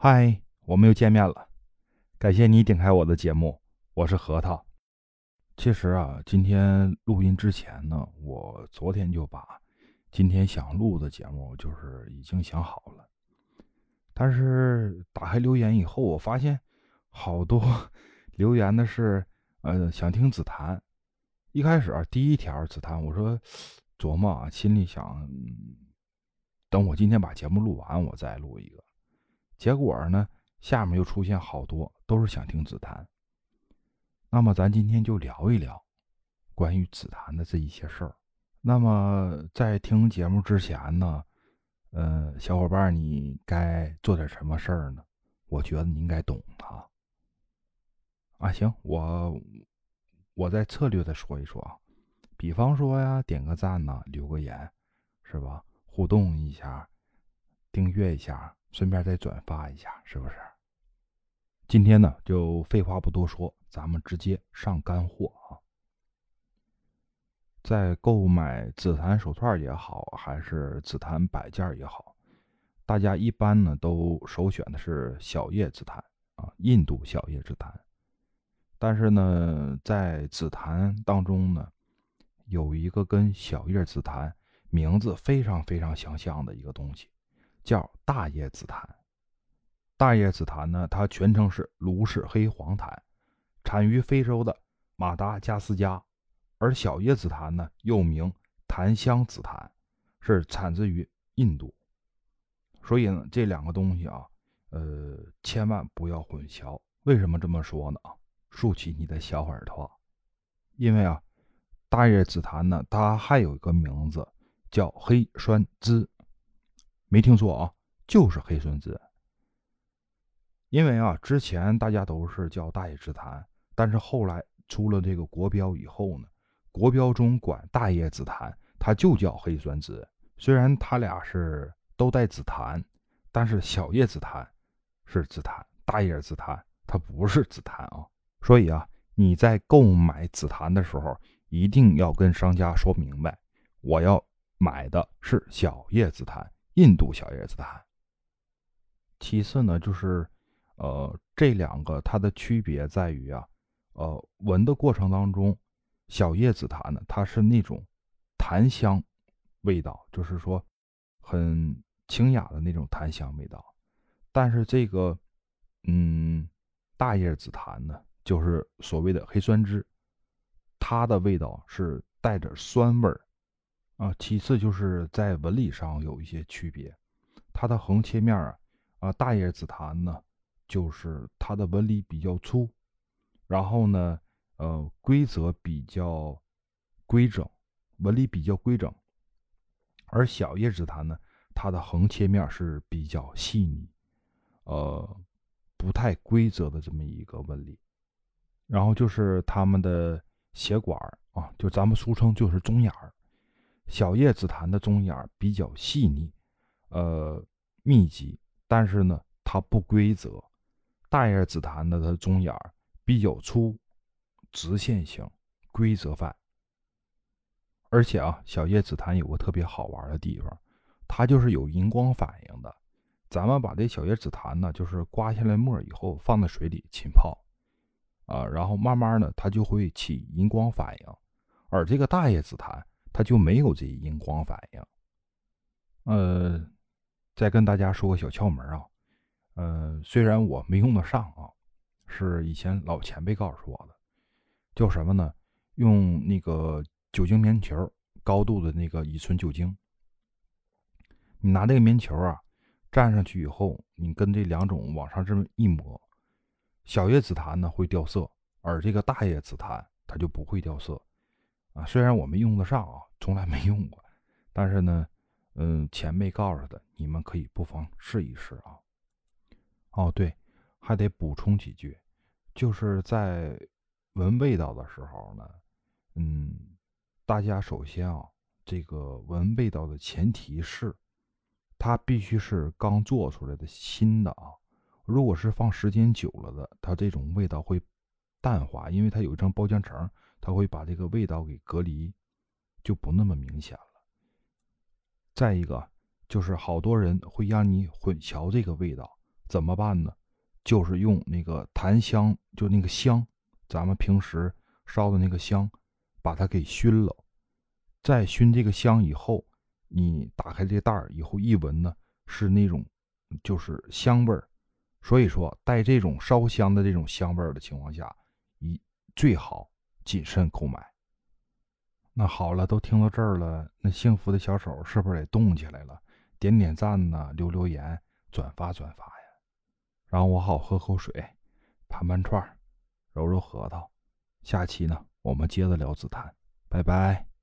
嗨，我们又见面了，感谢你点开我的节目，我是核桃。其实啊，今天录音之前呢，我昨天就把今天想录的节目就是已经想好了，但是打开留言以后，我发现好多 留言的是呃想听紫檀。一开始啊第一条紫檀，我说琢磨啊，心里想等我今天把节目录完，我再录一个。结果呢，下面又出现好多都是想听紫檀。那么咱今天就聊一聊关于紫檀的这一些事儿。那么在听节目之前呢，呃，小伙伴你该做点什么事儿呢？我觉得你应该懂啊。啊，行，我我再策略的说一说啊，比方说呀，点个赞呢，留个言，是吧？互动一下，订阅一下。顺便再转发一下，是不是？今天呢，就废话不多说，咱们直接上干货啊！在购买紫檀手串也好，还是紫檀摆件也好，大家一般呢都首选的是小叶紫檀啊，印度小叶紫檀。但是呢，在紫檀当中呢，有一个跟小叶紫檀名字非常非常相像的一个东西。叫大叶紫檀，大叶紫檀呢，它全称是卢氏黑黄檀，产于非洲的马达加斯加；而小叶紫檀呢，又名檀香紫檀，是产自于印度。所以呢，这两个东西啊，呃，千万不要混淆。为什么这么说呢？竖起你的小耳朵，因为啊，大叶紫檀呢，它还有一个名字叫黑栓枝。没听错啊，就是黑酸枝。因为啊，之前大家都是叫大叶紫檀，但是后来出了这个国标以后呢，国标中管大叶紫檀，它就叫黑酸枝。虽然它俩是都带紫檀，但是小叶紫檀是紫檀，大叶紫檀它不是紫檀啊。所以啊，你在购买紫檀的时候，一定要跟商家说明白，我要买的是小叶紫檀。印度小叶紫檀。其次呢，就是，呃，这两个它的区别在于啊，呃，闻的过程当中，小叶紫檀呢，它是那种檀香味道，就是说很清雅的那种檀香味道。但是这个，嗯，大叶紫檀呢，就是所谓的黑酸枝，它的味道是带着酸味儿。啊，其次就是在纹理上有一些区别，它的横切面啊，啊，大叶紫檀呢，就是它的纹理比较粗，然后呢，呃，规则比较规整，纹理比较规整，而小叶紫檀呢，它的横切面是比较细腻，呃，不太规则的这么一个纹理，然后就是它们的血管啊，就咱们俗称就是中眼儿。小叶紫檀的中眼比较细腻，呃，密集，但是呢，它不规则。大叶紫檀的它中眼比较粗，直线型，规则范。而且啊，小叶紫檀有个特别好玩的地方，它就是有荧光反应的。咱们把这小叶紫檀呢，就是刮下来沫以后，放在水里浸泡，啊，然后慢慢的它就会起荧光反应。而这个大叶紫檀。它就没有这荧光反应。呃，再跟大家说个小窍门啊，呃，虽然我没用得上啊，是以前老前辈告诉我的，叫什么呢？用那个酒精棉球，高度的那个乙醇酒精，你拿这个棉球啊，蘸上去以后，你跟这两种往上这么一抹，小叶紫檀呢会掉色，而这个大叶紫檀它就不会掉色。啊，虽然我没用得上啊，从来没用过，但是呢，嗯，前辈告诉的，你们可以不妨试一试啊。哦，对，还得补充几句，就是在闻味道的时候呢，嗯，大家首先啊，这个闻味道的前提是，它必须是刚做出来的新的啊。如果是放时间久了的，它这种味道会淡化，因为它有一层包浆层。它会把这个味道给隔离，就不那么明显了。再一个就是好多人会让你混淆这个味道，怎么办呢？就是用那个檀香，就那个香，咱们平时烧的那个香，把它给熏了。在熏这个香以后，你打开这袋儿以后一闻呢，是那种就是香味儿。所以说，带这种烧香的这种香味儿的情况下，一最好谨慎购买。那好了，都听到这儿了，那幸福的小手是不是得动起来了？点点赞呢，留留言，转发转发呀，让我好喝口水，盘盘串，揉揉核桃。下期呢，我们接着聊紫檀，拜拜。